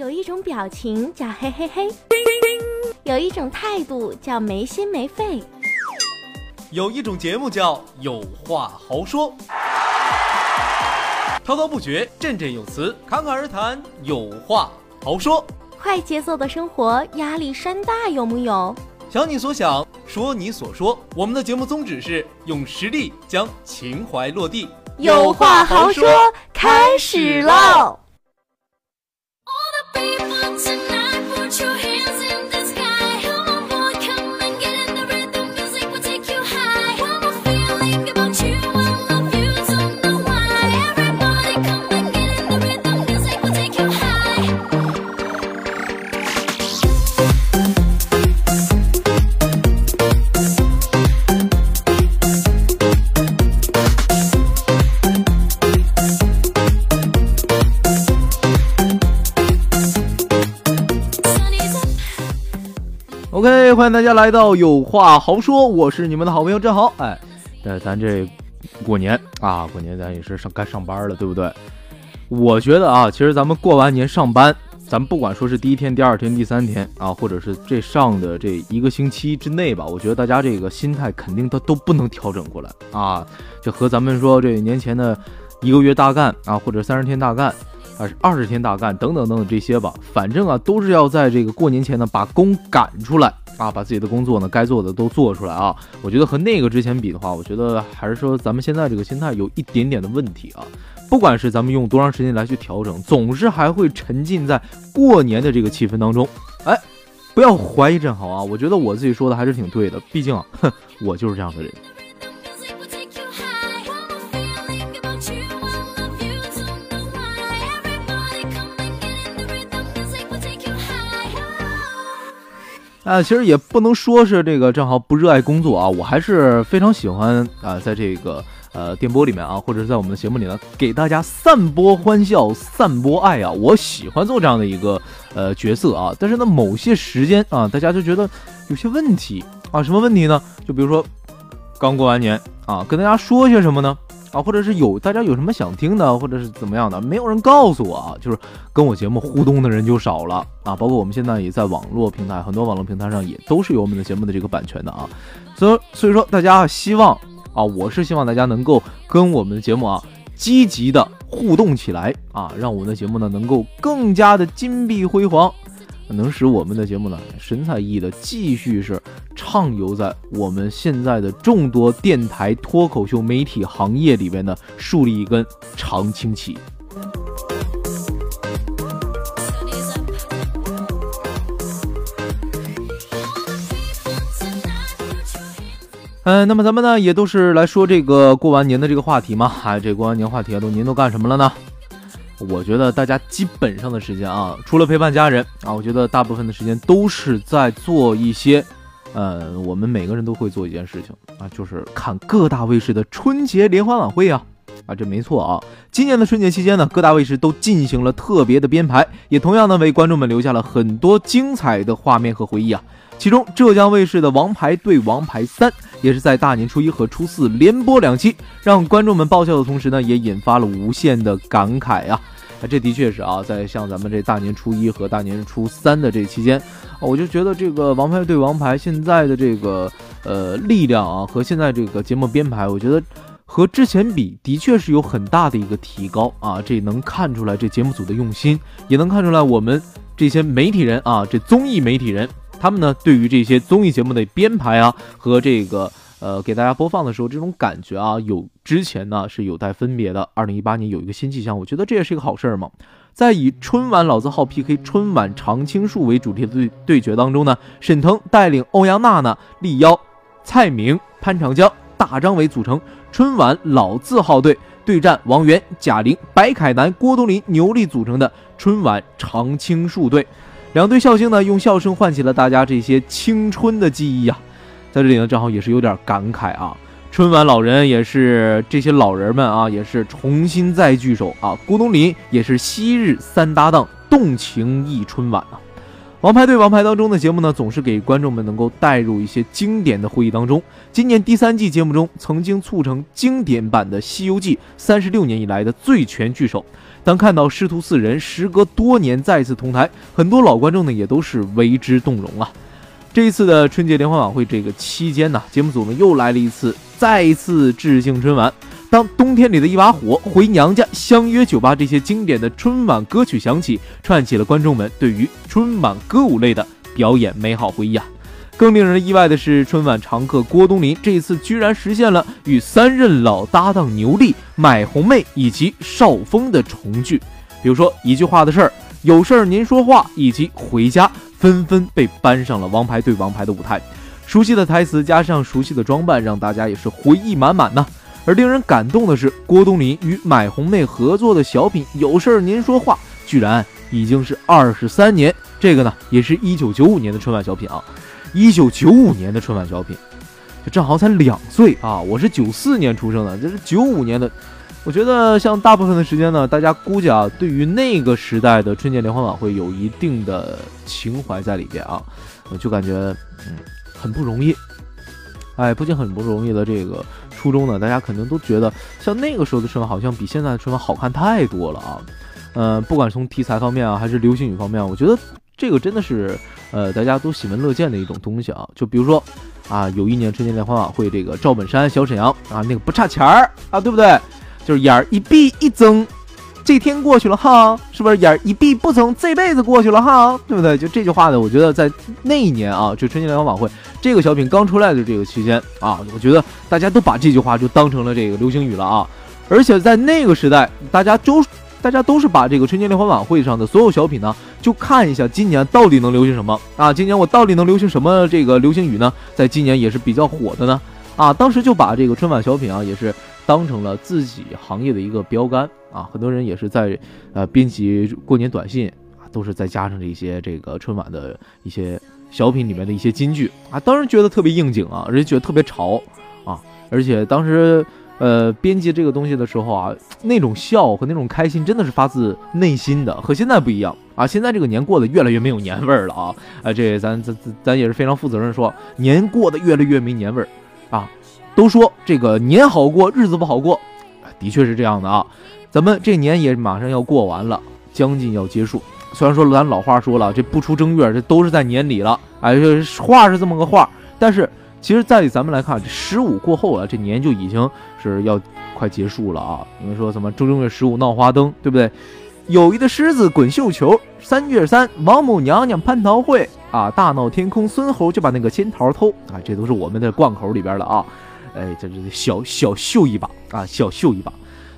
有一种表情叫嘿嘿嘿，有一种态度叫没心没肺，有一种节目叫有话好说，滔滔不绝，振振有词，侃侃而谈，有话好说。快节奏的生活压力山大，有木有？想你所想，说你所说。我们的节目宗旨是用实力将情怀落地。有话好说，开始喽 be once 欢迎大家来到有话好说，我是你们的好朋友郑豪。哎，呃，咱这过年啊，过年咱也是上该上班了，对不对？我觉得啊，其实咱们过完年上班，咱不管说是第一天、第二天、第三天啊，或者是这上的这一个星期之内吧，我觉得大家这个心态肯定都都不能调整过来啊。就和咱们说这年前的一个月大干啊，或者三十天大干。啊，二十天大干等等等等这些吧，反正啊，都是要在这个过年前呢，把工赶出来啊，把自己的工作呢，该做的都做出来啊。我觉得和那个之前比的话，我觉得还是说咱们现在这个心态有一点点的问题啊。不管是咱们用多长时间来去调整，总是还会沉浸在过年的这个气氛当中。哎，不要怀疑正好啊，我觉得我自己说的还是挺对的，毕竟啊，哼，我就是这样的人。啊，其实也不能说是这个正好不热爱工作啊，我还是非常喜欢啊，在这个呃电波里面啊，或者是在我们的节目里呢，给大家散播欢笑、散播爱啊，我喜欢做这样的一个呃角色啊。但是呢，某些时间啊，大家就觉得有些问题啊，什么问题呢？就比如说刚过完年啊，跟大家说些什么呢？啊，或者是有大家有什么想听的，或者是怎么样的，没有人告诉我啊，就是跟我节目互动的人就少了啊。包括我们现在也在网络平台，很多网络平台上也都是有我们的节目的这个版权的啊。所以所以说，大家希望啊，我是希望大家能够跟我们的节目啊积极的互动起来啊，让我们的节目呢能够更加的金碧辉煌。能使我们的节目呢神采奕奕的继续是畅游在我们现在的众多电台脱口秀媒体行业里边呢，树立一根长青旗。嗯，那么咱们呢也都是来说这个过完年的这个话题嘛，哎，这过完年话题啊，都您都干什么了呢？我觉得大家基本上的时间啊，除了陪伴家人啊，我觉得大部分的时间都是在做一些，呃，我们每个人都会做一件事情啊，就是看各大卫视的春节联欢晚会啊，啊，这没错啊。今年的春节期间呢，各大卫视都进行了特别的编排，也同样呢为观众们留下了很多精彩的画面和回忆啊。其中，浙江卫视的《王牌对王牌三》也是在大年初一和初四连播两期，让观众们爆笑的同时呢，也引发了无限的感慨啊！啊，这的确是啊，在像咱们这大年初一和大年初三的这期间，我就觉得这个《王牌对王牌》现在的这个呃力量啊，和现在这个节目编排，我觉得和之前比，的确是有很大的一个提高啊！这能看出来这节目组的用心，也能看出来我们这些媒体人啊，这综艺媒体人。他们呢，对于这些综艺节目的编排啊，和这个呃给大家播放的时候这种感觉啊，有之前呢是有待分别的。二零一八年有一个新气象，我觉得这也是一个好事儿嘛。在以春晚老字号 PK 春晚常青树为主题的对对决当中呢，沈腾带领欧阳娜娜力邀蔡明、潘长江、大张伟组成春晚老字号队对战王源、贾玲、白凯南、郭冬临、牛莉组成的春晚常青树队。两对笑星呢，用笑声唤起了大家这些青春的记忆啊。在这里呢，正好也是有点感慨啊。春晚老人也是这些老人们啊，也是重新再聚首啊。郭冬临也是昔日三搭档，动情忆春晚啊。王牌对王牌当中的节目呢，总是给观众们能够带入一些经典的回忆当中。今年第三季节目中，曾经促成经典版的《西游记》三十六年以来的最全聚首。当看到师徒四人时隔多年再次同台，很多老观众呢也都是为之动容啊。这一次的春节联欢晚会这个期间呢，节目组呢又来了一次，再一次致敬春晚。当冬天里的一把火、回娘家、相约酒吧这些经典的春晚歌曲响起，串起了观众们对于春晚歌舞类的表演美好回忆啊！更令人意外的是，春晚常客郭冬临这次居然实现了与三任老搭档牛莉、买红妹以及邵峰的重聚。比如说一句话的事儿，有事儿您说话，以及回家，纷纷被搬上了王牌对王牌的舞台。熟悉的台词加上熟悉的装扮，让大家也是回忆满满呢。而令人感动的是，郭冬临与买红妹合作的小品《有事儿您说话》，居然已经是二十三年。这个呢，也是一九九五年的春晚小品啊，一九九五年的春晚小品，就正好才两岁啊！我是九四年出生的，这是九五年的。我觉得像大部分的时间呢，大家估计啊，对于那个时代的春节联欢晚会有一定的情怀在里边啊，我就感觉嗯很不容易。哎，不仅很不容易的这个。初中呢，大家肯定都觉得像那个时候的春晚，好像比现在的春晚好看太多了啊。嗯，不管从题材方面啊，还是流行语方面，我觉得这个真的是呃大家都喜闻乐见的一种东西啊。就比如说啊，有一年春节联欢晚会，这个赵本山、小沈阳啊，那个不差钱儿啊，对不对？就是眼儿一闭一睁。这天过去了哈，是不是眼一闭不成？这辈子过去了哈，对不对？就这句话呢，我觉得在那一年啊，就春节联欢晚会这个小品刚出来的这个期间啊，我觉得大家都把这句话就当成了这个流行语了啊。而且在那个时代，大家都大家都是把这个春节联欢晚会上的所有小品呢，就看一下今年到底能流行什么啊？今年我到底能流行什么这个流行语呢？在今年也是比较火的呢啊！当时就把这个春晚小品啊，也是当成了自己行业的一个标杆。啊，很多人也是在呃编辑过年短信啊，都是再加上这些这个春晚的一些小品里面的一些金句啊，当时觉得特别应景啊，而且觉得特别潮啊，而且当时呃编辑这个东西的时候啊，那种笑和那种开心真的是发自内心的，和现在不一样啊，现在这个年过得越来越没有年味儿了啊，啊，这咱咱咱也是非常负责任说，年过得越来越没年味儿啊，都说这个年好过日子不好过，的确是这样的啊。咱们这年也马上要过完了，将近要结束。虽然说咱老话说了，这不出正月，这都是在年里了。哎，这话是这么个话，但是其实，在咱们来看，这十五过后啊，这年就已经是要快结束了啊。因为说什么正正月十五闹花灯，对不对？友谊的狮子滚绣球，三月三王母娘娘蟠桃会啊，大闹天空孙猴就把那个仙桃偷啊，这都是我们的贯口里边的啊。哎，这这小小秀一把啊，小秀一把。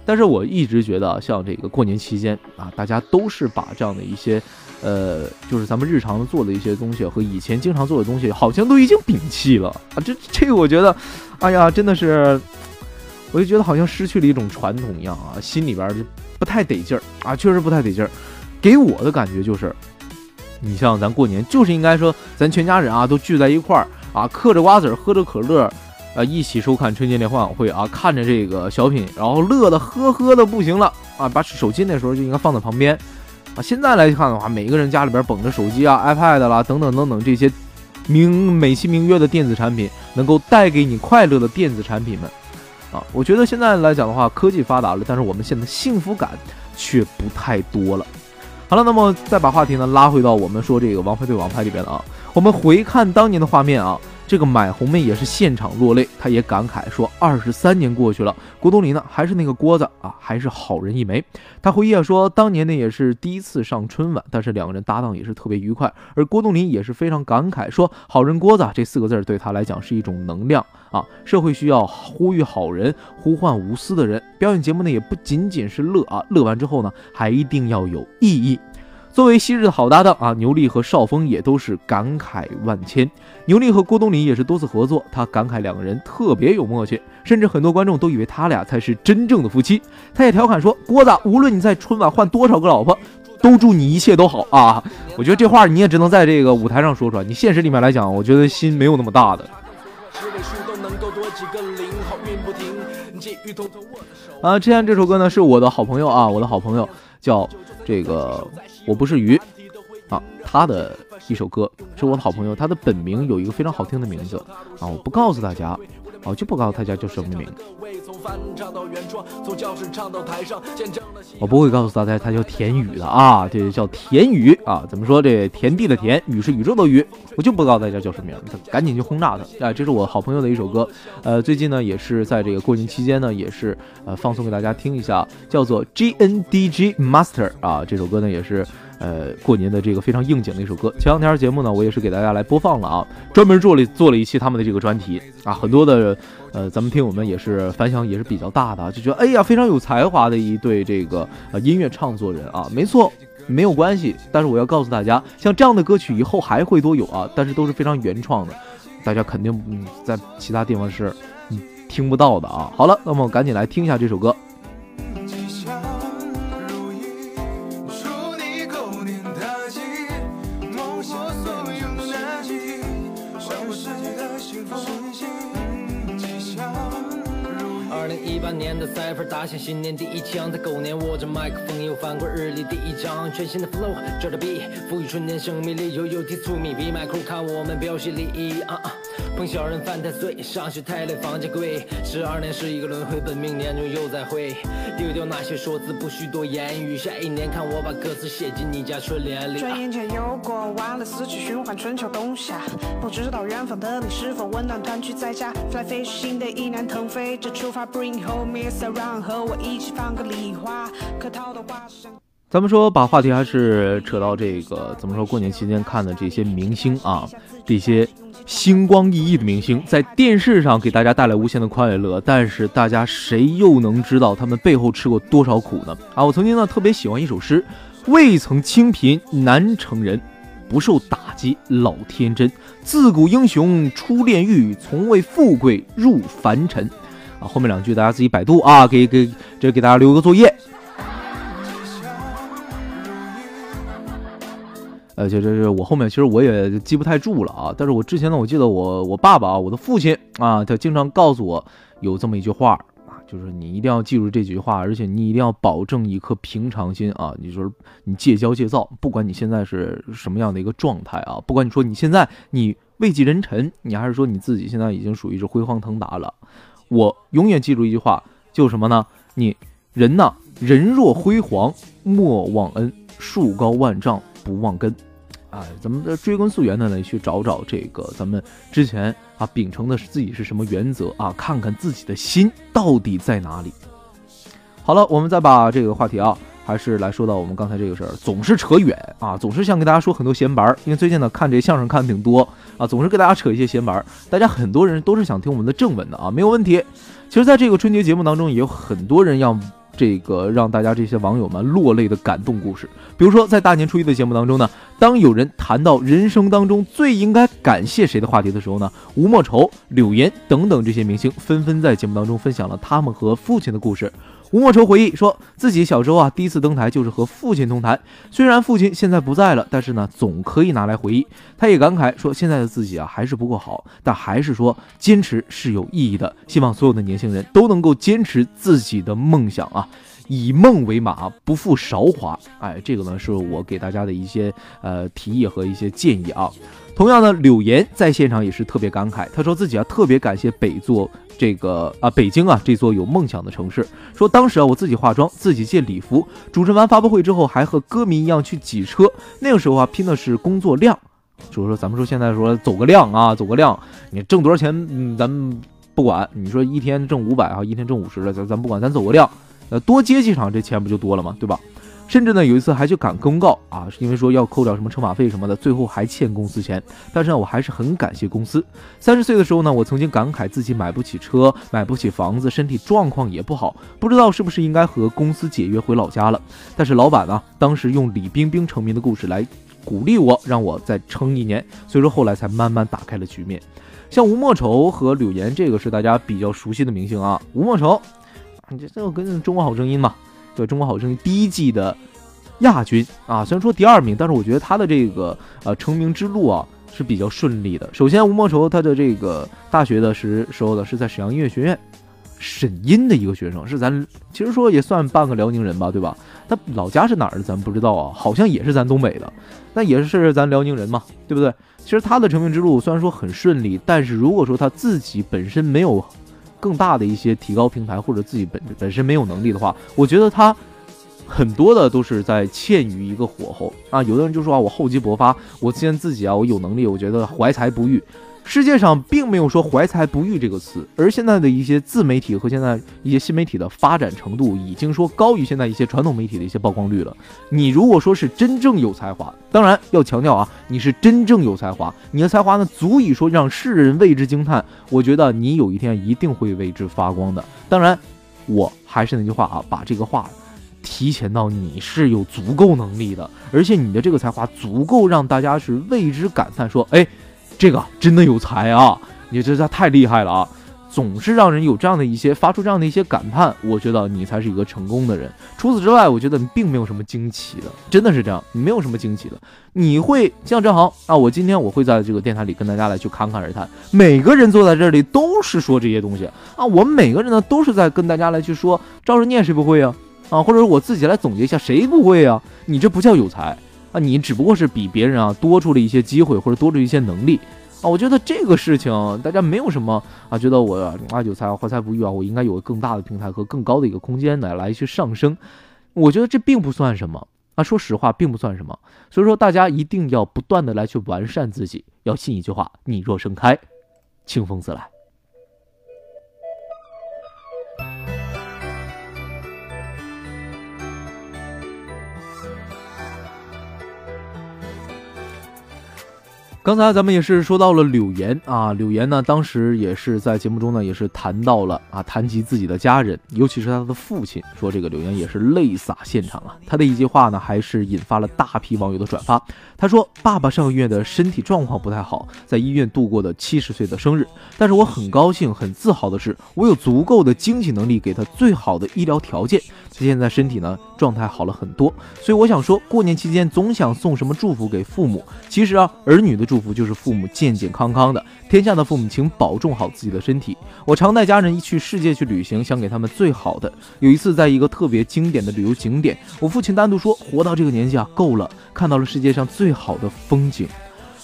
但是我一直觉得，像这个过年期间啊，大家都是把这样的一些，呃，就是咱们日常做的一些东西和以前经常做的东西，好像都已经摒弃了啊。这这个我觉得，哎呀，真的是，我就觉得好像失去了一种传统一样啊，心里边就不太得劲儿啊，确实不太得劲儿。给我的感觉就是，你像咱过年，就是应该说，咱全家人啊都聚在一块儿啊，嗑着瓜子儿，喝着可乐。啊，一起收看春节联欢晚会啊，看着这个小品，然后乐得呵呵的不行了啊！把手机那时候就应该放在旁边啊。现在来看的话，每一个人家里边捧着手机啊、iPad 啦等等等等这些名美其名曰的电子产品，能够带给你快乐的电子产品们啊。我觉得现在来讲的话，科技发达了，但是我们现在幸福感却不太多了。好了，那么再把话题呢拉回到我们说这个王牌对王牌里边的啊，我们回看当年的画面啊。这个买红妹也是现场落泪，她也感慨说：“二十三年过去了，郭冬临呢还是那个郭子啊，还是好人一枚。”她回忆啊说：“当年呢也是第一次上春晚，但是两个人搭档也是特别愉快。而郭冬临也是非常感慨说：‘好人郭子’这四个字对他来讲是一种能量啊，社会需要呼吁好人，呼唤无私的人。表演节目呢也不仅仅是乐啊，乐完之后呢还一定要有意义。”作为昔日的好搭档啊，牛莉和邵峰也都是感慨万千。牛莉和郭冬临也是多次合作，他感慨两个人特别有默契，甚至很多观众都以为他俩才是真正的夫妻。他也调侃说：“郭子，无论你在春晚换多少个老婆，都祝你一切都好啊！”我觉得这话你也只能在这个舞台上说出来，你现实里面来讲，我觉得心没有那么大的。啊，之前这首歌呢是我的好朋友啊，我的好朋友叫这个。我不是鱼，啊，他的一首歌，是我的好朋友，他的本名有一个非常好听的名字啊，我不告诉大家。哦，就不告诉大家叫什么名字。我不会告诉大家他叫田雨的啊，这叫田雨啊。怎么说？这田地的田，雨是宇宙的雨。我就不告诉大家叫什么名，他赶紧去轰炸他啊！这是我好朋友的一首歌，呃，最近呢也是在这个过年期间呢，也是呃放送给大家听一下，叫做 G N D G Master 啊。这首歌呢也是。呃，过年的这个非常应景的一首歌，前两天节目呢，我也是给大家来播放了啊，专门做了做了一期他们的这个专题啊，很多的呃，咱们听友们也是反响也是比较大的，就觉得哎呀，非常有才华的一对这个呃音乐创作人啊，没错，没有关系，但是我要告诉大家，像这样的歌曲以后还会多有啊，但是都是非常原创的，大家肯定嗯在其他地方是嗯听不到的啊。好了，那么赶紧来听一下这首歌。年的赛分打响新年第一枪，在狗年握着麦克风又翻过日历第一章，全新的 flow 拽着 B，赋予春天生命力，悠悠提出米比麦克看我们表现礼仪啊啊！碰小人犯太岁，上学太累房价贵，十二年是一个轮回，本命年终又再会，丢掉那些说辞，不需多言语，下一年看我把歌词写进你家春联里。转眼间又过完了四季循环，春秋冬夏，不知道远方的你是否温暖团聚在家，Fly fish 新的一年腾飞着出发，Bring home is around，和我一起放个礼花。客套的话。咱们说把话题还是扯到这个，怎么说？过年期间看的这些明星啊，这些星光熠熠的明星，在电视上给大家带来无限的快乐，但是大家谁又能知道他们背后吃过多少苦呢？啊，我曾经呢特别喜欢一首诗：未曾清贫难成人，不受打击老天真。自古英雄出炼狱，从未富贵入凡尘。啊，后面两句大家自己百度啊，给给这给大家留个作业。而且这是我后面其实我也记不太住了啊，但是我之前呢，我记得我我爸爸啊，我的父亲啊，他经常告诉我有这么一句话啊，就是你一定要记住这句话，而且你一定要保证一颗平常心啊，你说你戒骄戒躁，不管你现在是什么样的一个状态啊，不管你说你现在你位极人臣，你还是说你自己现在已经属于是辉煌腾达了。我永远记住一句话，就是什么呢？你人呐，人若辉煌，莫忘恩；树高万丈，不忘根。啊，咱们的追根溯源的来去找找这个咱们之前啊秉承的是自己是什么原则啊？看看自己的心到底在哪里。好了，我们再把这个话题啊。还是来说到我们刚才这个事儿，总是扯远啊，总是想给大家说很多闲白儿。因为最近呢看这相声看挺多啊，总是给大家扯一些闲白儿。大家很多人都是想听我们的正文的啊，没有问题。其实，在这个春节节目当中，也有很多人要这个让大家这些网友们落泪的感动故事。比如说，在大年初一的节目当中呢，当有人谈到人生当中最应该感谢谁的话题的时候呢，吴莫愁、柳岩等等这些明星纷纷在节目当中分享了他们和父亲的故事。吴莫愁回忆说，自己小时候啊，第一次登台就是和父亲同台。虽然父亲现在不在了，但是呢，总可以拿来回忆。他也感慨说，现在的自己啊，还是不够好，但还是说坚持是有意义的。希望所有的年轻人都能够坚持自己的梦想啊，以梦为马，不负韶华。哎，这个呢，是我给大家的一些呃提议和一些建议啊。同样呢，柳岩在现场也是特别感慨，他说自己啊，特别感谢北座。这个啊，北京啊，这座有梦想的城市。说当时啊，我自己化妆，自己借礼服，主持完发布会之后，还和歌迷一样去挤车。那个时候啊，拼的是工作量，就是说咱们说现在说走个量啊，走个量，你挣多少钱，嗯，咱们不管。你说一天挣五百啊，一天挣五十的，咱咱不管，咱走个量，呃，多接几场，这钱不就多了吗？对吧？甚至呢，有一次还去赶公告啊，是因为说要扣掉什么车马费什么的，最后还欠公司钱。但是呢，我还是很感谢公司。三十岁的时候呢，我曾经感慨自己买不起车，买不起房子，身体状况也不好，不知道是不是应该和公司解约回老家了。但是老板呢，当时用李冰冰成名的故事来鼓励我，让我再撑一年。所以说后来才慢慢打开了局面。像吴莫愁和柳岩，这个是大家比较熟悉的明星啊。吴莫愁，你这这个跟《中国好声音》嘛。对中国好声音第一季的亚军啊，虽然说第二名，但是我觉得他的这个呃成名之路啊是比较顺利的。首先，吴莫愁他的这个大学的时时候的是在沈阳音乐学院，沈音的一个学生，是咱其实说也算半个辽宁人吧，对吧？他老家是哪儿的咱不知道啊，好像也是咱东北的，那也是咱辽宁人嘛，对不对？其实他的成名之路虽然说很顺利，但是如果说他自己本身没有更大的一些提高平台，或者自己本本身没有能力的话，我觉得他很多的都是在欠于一个火候啊。有的人就说啊，我厚积薄发，我既然自己啊，我有能力，我觉得怀才不遇。世界上并没有说怀才不遇这个词，而现在的一些自媒体和现在一些新媒体的发展程度，已经说高于现在一些传统媒体的一些曝光率了。你如果说是真正有才华，当然要强调啊，你是真正有才华，你的才华呢足以说让世人为之惊叹。我觉得你有一天一定会为之发光的。当然，我还是那句话啊，把这个话提前到你是有足够能力的，而且你的这个才华足够让大家是为之感叹，说哎。这个真的有才啊！你这他太厉害了啊！总是让人有这样的一些发出这样的一些感叹，我觉得你才是一个成功的人。除此之外，我觉得你并没有什么惊奇的，真的是这样，你没有什么惊奇的。你会像郑航啊，我今天我会在这个电台里跟大家来去侃侃而谈。每个人坐在这里都是说这些东西啊，我们每个人呢都是在跟大家来去说，赵日念谁不会啊？啊，或者我自己来总结一下谁不会啊？你这不叫有才。啊，你只不过是比别人啊多出了一些机会，或者多出一些能力啊。我觉得这个事情大家没有什么啊，觉得我啊有才怀才不遇啊，我应该有更大的平台和更高的一个空间来来去上升。我觉得这并不算什么啊，说实话并不算什么。所以说大家一定要不断的来去完善自己，要信一句话：你若盛开，清风自来。刚才咱们也是说到了柳岩啊，柳岩呢，当时也是在节目中呢，也是谈到了啊，谈及自己的家人，尤其是他的父亲，说这个柳岩也是泪洒现场啊。他的一句话呢，还是引发了大批网友的转发。他说：“爸爸上个月的身体状况不太好，在医院度过的七十岁的生日，但是我很高兴、很自豪的是，我有足够的经济能力给他最好的医疗条件。他现在身体呢，状态好了很多。所以我想说，过年期间总想送什么祝福给父母，其实啊，儿女的。”祝福就是父母健健康康的，天下的父母，请保重好自己的身体。我常带家人一去世界去旅行，想给他们最好的。有一次，在一个特别经典的旅游景点，我父亲单独说：“活到这个年纪啊，够了，看到了世界上最好的风景。”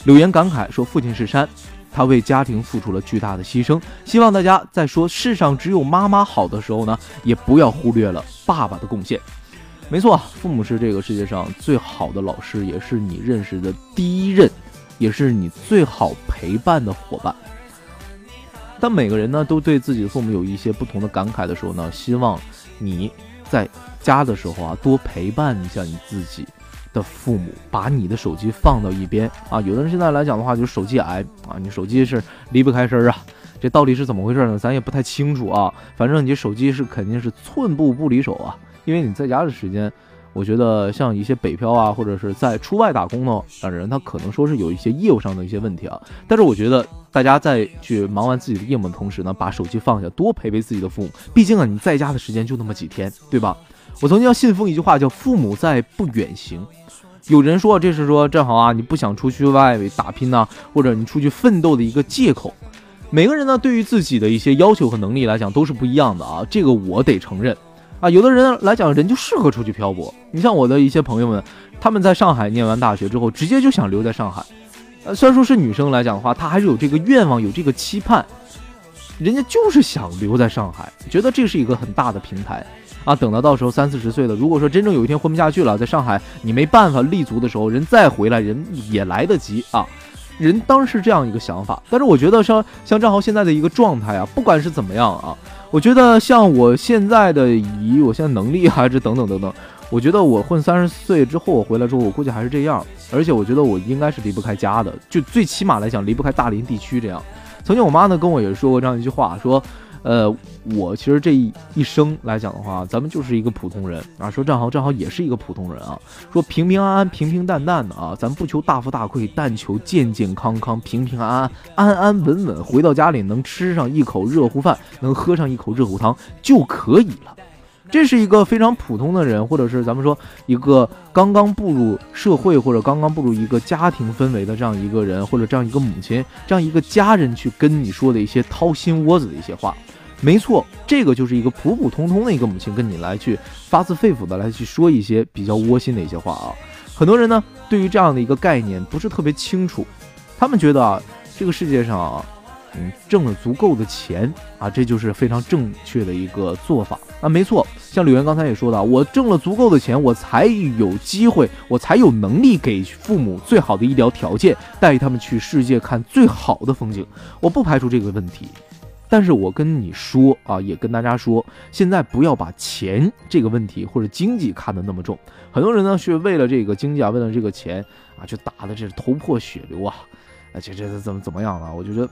柳岩感慨说：“父亲是山，他为家庭付出了巨大的牺牲。希望大家在说世上只有妈妈好的时候呢，也不要忽略了爸爸的贡献。没错，父母是这个世界上最好的老师，也是你认识的第一任。”也是你最好陪伴的伙伴。当每个人呢都对自己的父母有一些不同的感慨的时候呢，希望你在家的时候啊多陪伴一下你自己的父母，把你的手机放到一边啊。有的人现在来讲的话就是手机癌啊，你手机是离不开身啊，这到底是怎么回事呢？咱也不太清楚啊。反正你手机是肯定是寸步不离手啊，因为你在家的时间。我觉得像一些北漂啊，或者是在出外打工的人，他可能说是有一些业务上的一些问题啊。但是我觉得大家在去忙完自己的业务的同时呢，把手机放下，多陪陪自己的父母。毕竟啊，你在家的时间就那么几天，对吧？我曾经要信奉一句话，叫“父母在，不远行”。有人说这是说正好啊，你不想出去外打拼呢，或者你出去奋斗的一个借口。每个人呢，对于自己的一些要求和能力来讲都是不一样的啊，这个我得承认。啊，有的人来讲，人就适合出去漂泊。你像我的一些朋友们，他们在上海念完大学之后，直接就想留在上海。呃，虽然说是女生来讲的话，她还是有这个愿望，有这个期盼，人家就是想留在上海，觉得这是一个很大的平台。啊，等到到时候三四十岁了，如果说真正有一天混不下去了，在上海你没办法立足的时候，人再回来，人也来得及啊。人当时这样一个想法，但是我觉得像像张豪现在的一个状态啊，不管是怎么样啊。我觉得像我现在的以我现在能力还是等等等等，我觉得我混三十岁之后我回来之后，我估计还是这样。而且我觉得我应该是离不开家的，就最起码来讲离不开大林地区这样。曾经我妈呢跟我也说过这样一句话，说。呃，我其实这一一生来讲的话，咱们就是一个普通人啊。说正好正好也是一个普通人啊。说平平安安、平平淡淡的啊，咱不求大富大贵，但求健健康康、平平安安、安安稳稳。回到家里能吃上一口热乎饭，能喝上一口热乎汤就可以了。这是一个非常普通的人，或者是咱们说一个刚刚步入社会或者刚刚步入一个家庭氛围的这样一个人，或者这样一个母亲、这样一个家人去跟你说的一些掏心窝子的一些话。没错，这个就是一个普普通通的一个母亲跟你来去发自肺腑的来去说一些比较窝心的一些话啊。很多人呢，对于这样的一个概念不是特别清楚，他们觉得啊，这个世界上啊。嗯，挣了足够的钱啊，这就是非常正确的一个做法啊。没错，像柳岩刚才也说的，我挣了足够的钱，我才有机会，我才有能力给父母最好的医疗条件，带他们去世界看最好的风景。我不排除这个问题，但是我跟你说啊，也跟大家说，现在不要把钱这个问题或者经济看得那么重。很多人呢，是为了这个经济啊，为了这个钱啊，就打的这是头破血流啊，而且这怎么怎么样了？我觉得。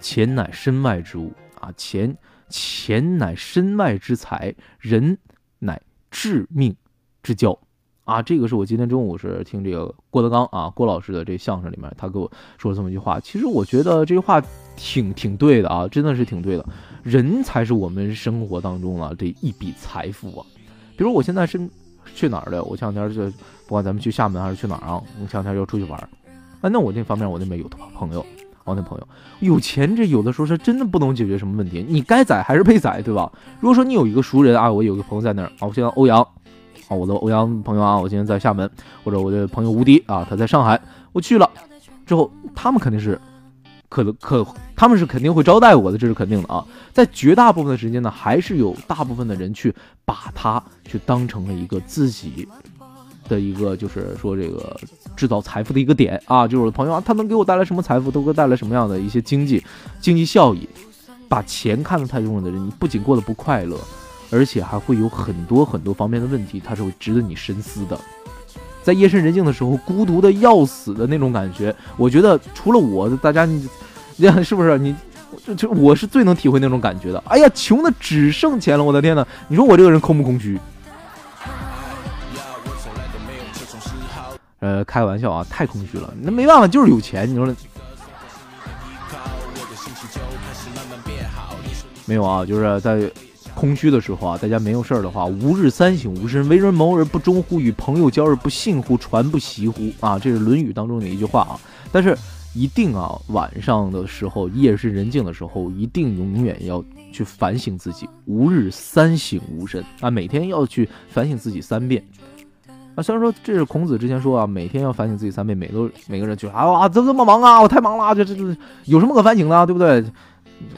钱乃身外之物啊，钱钱乃身外之财，人乃致命之交啊！这个是我今天中午是听这个郭德纲啊郭老师的这相声里面，他给我说了这么一句话。其实我觉得这句话挺挺对的啊，真的是挺对的。人才是我们生活当中啊这一笔财富啊。比如我现在是去哪儿的？我前两天就不管咱们去厦门还是去哪儿啊，我前两天要出去玩儿啊，那我那方面我那边有朋友。我那朋友有钱，这有的时候是真的不能解决什么问题。你该宰还是被宰，对吧？如果说你有一个熟人啊，我有个朋友在那儿啊，我现在欧阳啊，我的欧阳朋友啊，我今天在厦门，或者我的朋友吴迪啊，他在上海，我去了之后，他们肯定是可能可，他们是肯定会招待我的，这是肯定的啊。在绝大部分的时间呢，还是有大部分的人去把他去当成了一个自己。的一个就是说这个制造财富的一个点啊，就是我的朋友啊，他能给我带来什么财富，都会带来什么样的一些经济经济效益。把钱看得太重了的人，你不仅过得不快乐，而且还会有很多很多方面的问题，他是会值得你深思的。在夜深人静的时候，孤独的要死的那种感觉，我觉得除了我，大家你，你是不是你？就就我是最能体会那种感觉的。哎呀，穷的只剩钱了，我的天呐，你说我这个人空不空虚？呃，开个玩笑啊，太空虚了。那没办法，就是有钱。你说没有啊？就是在空虚的时候啊，大家没有事儿的话，吾日三省吾身：为人谋而不忠乎？与朋友交而不信乎？传不习乎？啊，这是《论语》当中的一句话啊。但是一定啊，晚上的时候，夜深人静的时候，一定永远要去反省自己。吾日三省吾身啊，每天要去反省自己三遍。啊，虽然说这是孔子之前说啊，每天要反省自己三遍，每都每个人就啊哇，怎么这么忙啊？我太忙了，这这这有什么可反省的，对不对？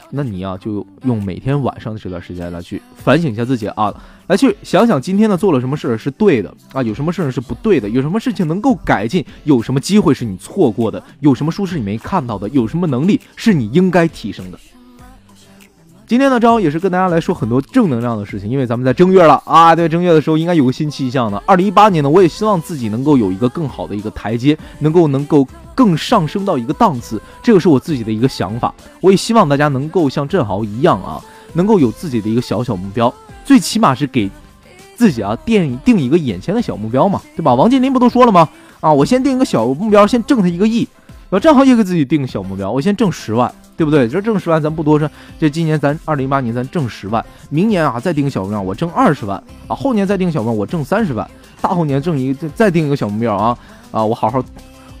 那你啊，就用每天晚上的这段时间来去反省一下自己啊，来去想想今天呢做了什么事是对的啊，有什么事是不对的，有什么事情能够改进，有什么机会是你错过的，有什么书是你没看到的，有什么能力是你应该提升的。今天呢，正好也是跟大家来说很多正能量的事情，因为咱们在正月了啊，对，正月的时候应该有个新气象的。二零一八年呢，我也希望自己能够有一个更好的一个台阶，能够能够更上升到一个档次，这个是我自己的一个想法。我也希望大家能够像振豪一样啊，能够有自己的一个小小目标，最起码是给自己啊定定一个眼前的小目标嘛，对吧？王健林不都说了吗？啊，我先定一个小目标，先挣他一个亿。我正好也给自己定个小目标，我先挣十万。对不对？这挣十万，咱不多说。这今年咱二零一八年咱挣十万，明年啊再定个小目标，我挣二十万啊。后年再定小目标，我挣三十万。大后年挣一再再定一个小目标啊啊！我好好，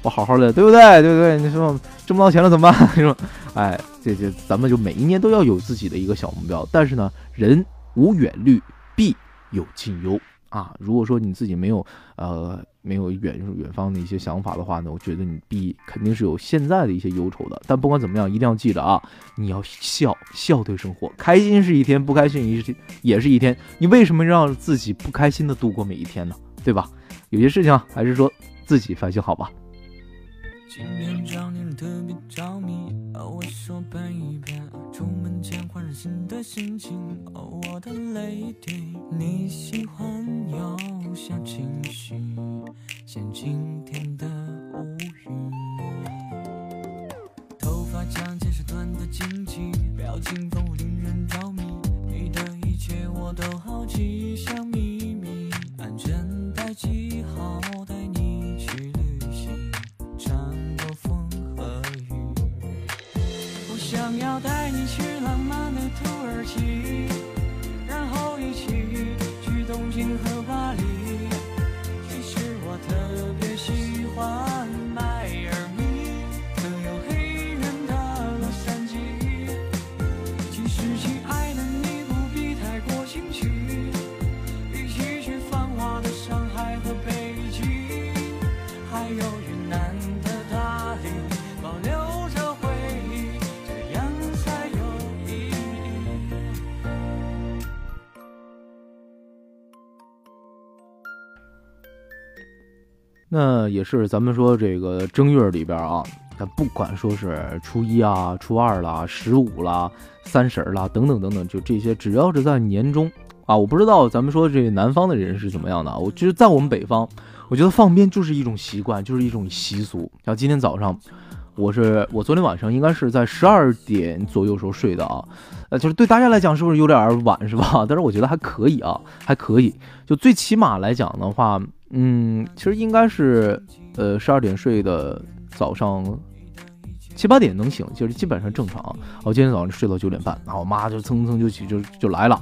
我好好的，对不对？对不对？你说挣不到钱了怎么办？你说，哎，这这咱们就每一年都要有自己的一个小目标。但是呢，人无远虑，必有近忧。啊，如果说你自己没有呃没有远远方的一些想法的话呢，我觉得你必肯定是有现在的一些忧愁的。但不管怎么样，一定要记得啊，你要笑笑对生活，开心是一天，不开心一也是一天。你为什么让自己不开心的度过每一天呢？对吧？有些事情还是说自己反省好吧。今天找你特别着迷，我说陪一陪，出门前换上新的心情。哦，我的 lady，你喜欢有小情绪，像今天的乌云。头发长见识短的惊奇，表情丰富令人着迷。你的一切我都好奇，像秘密，安全带系好。带你去旅行想要带你去浪漫的土耳其，然后一起去东京和那也是咱们说这个正月里边啊，咱不管说是初一啊、初二啦、十五啦、三十啦等等等等，就这些，只要是在年中啊，我不知道咱们说这南方的人是怎么样的，我就是在我们北方，我觉得放鞭就是一种习惯，就是一种习俗。像今天早上，我是我昨天晚上应该是在十二点左右时候睡的啊，呃，就是对大家来讲是不是有点晚是吧？但是我觉得还可以啊，还可以。就最起码来讲的话。嗯，其实应该是，呃，十二点睡的，早上七八点能醒，其实基本上正常。我今天早上睡到九点半，然后我妈就蹭蹭就起就就来了，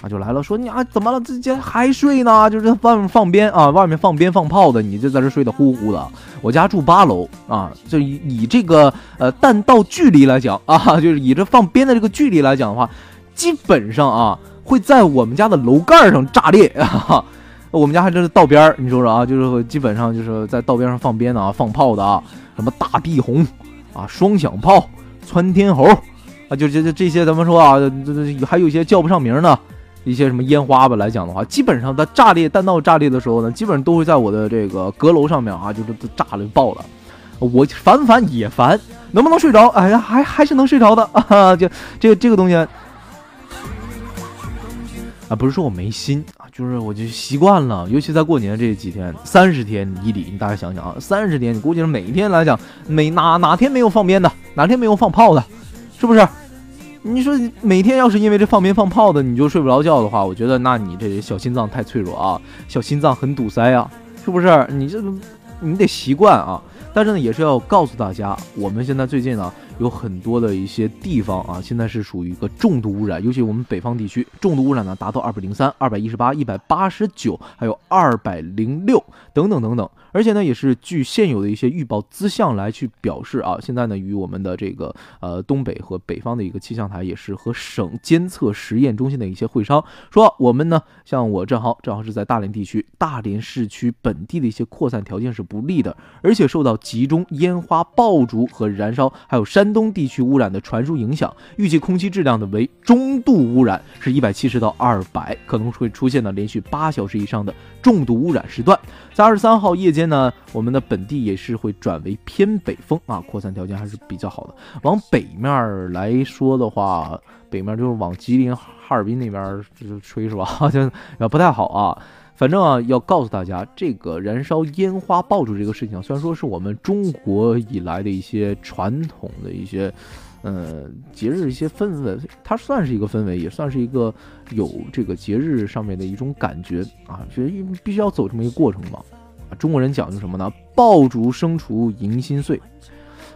啊，就来了，说你啊怎么了？这这还睡呢？就是外面放鞭啊，外面放鞭放炮的，你就在这睡得呼呼的。我家住八楼啊，就以以这个呃弹道距离来讲啊，就是以这放鞭的这个距离来讲的话，基本上啊会在我们家的楼盖上炸裂啊。我们家还真是道边儿，你说说啊，就是基本上就是在道边上放鞭的啊，放炮的啊，什么大地红啊，双响炮、窜天猴啊，就这这这些，咱们说啊，这这还有一些叫不上名的一些什么烟花吧来讲的话，基本上在炸裂弹道炸裂的时候呢，基本上都会在我的这个阁楼上面啊，就是炸了爆了。我烦不烦也烦，能不能睡着？哎呀，还还是能睡着的啊，就这个这个东西啊，不是说我没心。就是我就习惯了，尤其在过年这几天，三十天以里，你大家想想啊，三十天，你估计是每天来讲，每哪哪天没有放鞭的，哪天没有放炮的，是不是？你说每天要是因为这放鞭放炮的你就睡不着觉的话，我觉得那你这小心脏太脆弱啊，小心脏很堵塞啊，是不是？你这你得习惯啊。但是呢，也是要告诉大家，我们现在最近呢。有很多的一些地方啊，现在是属于一个重度污染，尤其我们北方地区，重度污染呢达到二百零三、二百一十八、一百八十九，还有二百零六等等等等。而且呢，也是据现有的一些预报资象来去表示啊，现在呢，与我们的这个呃东北和北方的一个气象台也是和省监测实验中心的一些会商说，我们呢，像我正好正好是在大连地区，大连市区本地的一些扩散条件是不利的，而且受到集中烟花爆竹和燃烧，还有山山东地区污染的传输影响，预计空气质量的为中度污染，是一百七十到二百，可能会出现呢连续八小时以上的重度污染时段。在二十三号夜间呢，我们的本地也是会转为偏北风啊，扩散条件还是比较好的。往北面来说的话，北面就是往吉林、哈尔滨那边就吹是吧？好像不太好啊。反正啊，要告诉大家，这个燃烧烟花爆竹这个事情，虽然说是我们中国以来的一些传统的一些。呃，节日一些氛围，它算是一个氛围，也算是一个有这个节日上面的一种感觉啊，所以必须要走这么一个过程嘛。啊，中国人讲究什么呢？爆竹声除迎新岁。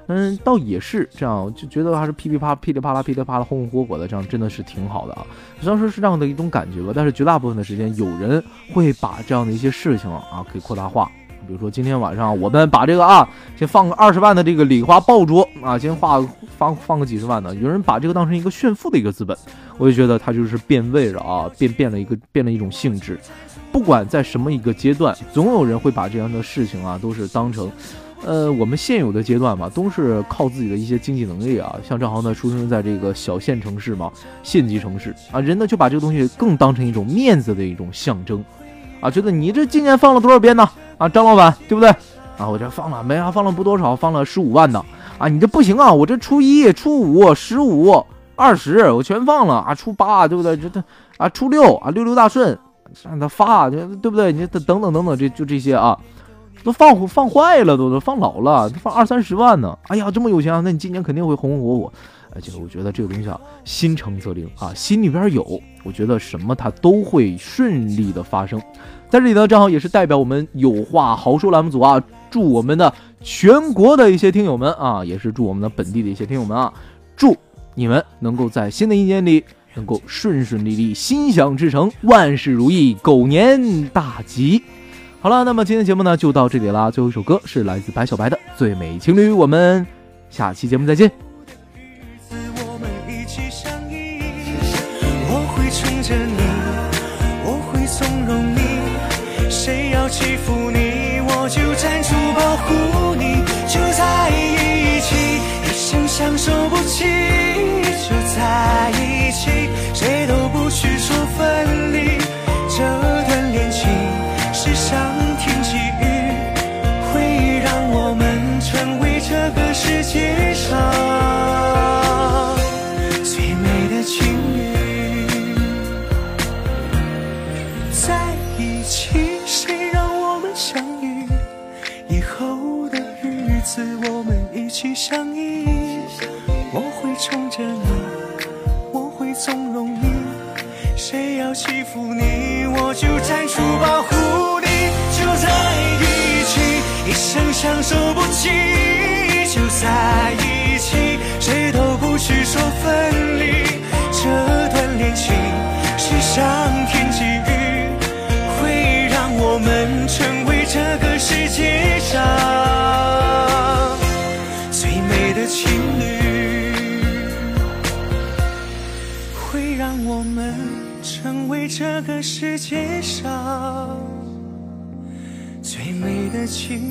嗯，倒也是这样，就觉得还是噼里啪噼里啪啦噼里啪啦红红火火的，这样真的是挺好的啊。虽然说是这样的一种感觉吧，但是绝大部分的时间，有人会把这样的一些事情啊给扩大化。比如说今天晚上我们把这个啊，先放个二十万的这个礼花爆竹啊，先画放放个几十万的，有人把这个当成一个炫富的一个资本，我就觉得他就是变味了啊，变变了一个变了一种性质。不管在什么一个阶段，总有人会把这样的事情啊，都是当成，呃，我们现有的阶段嘛，都是靠自己的一些经济能力啊。像正好呢，出生在这个小县城市嘛，县级城市啊，人呢就把这个东西更当成一种面子的一种象征。啊，觉得你这今年放了多少鞭呢？啊，张老板，对不对？啊，我这放了没啊？放了不多少，放了十五万呢。啊，你这不行啊！我这初一、初五、十五、二十，我全放了啊。初八，对不对？这这啊，初六啊，六六大顺，让他发，对不对？你等等等等，这就这些啊，都放放坏了，都都放老了，放二三十万呢。哎呀，这么有钱啊？那你今年肯定会红红火火。而且我觉得这个东西啊，心诚则灵啊，心里边有，我觉得什么它都会顺利的发生。在这里呢，正好也是代表我们有话好说栏目组啊，祝我们的全国的一些听友们啊，也是祝我们的本地的一些听友们啊，祝你们能够在新的一年里能够顺顺利利，心想事成，万事如意，狗年大吉。好了，那么今天节目呢就到这里啦，最后一首歌是来自白小白的《最美情侣》，我们下期节目再见。欺负你，我就站出保护你，就在一起，一生相守不弃，就在一起，谁都不许说分离。个世上最美的情侣。在一起，谁让我们相遇？以后的日子，我们一起相依。我会宠着你，我会纵容你。谁要欺负你，我就站出保护你。就在一起，一生相守不弃。街上最美的情。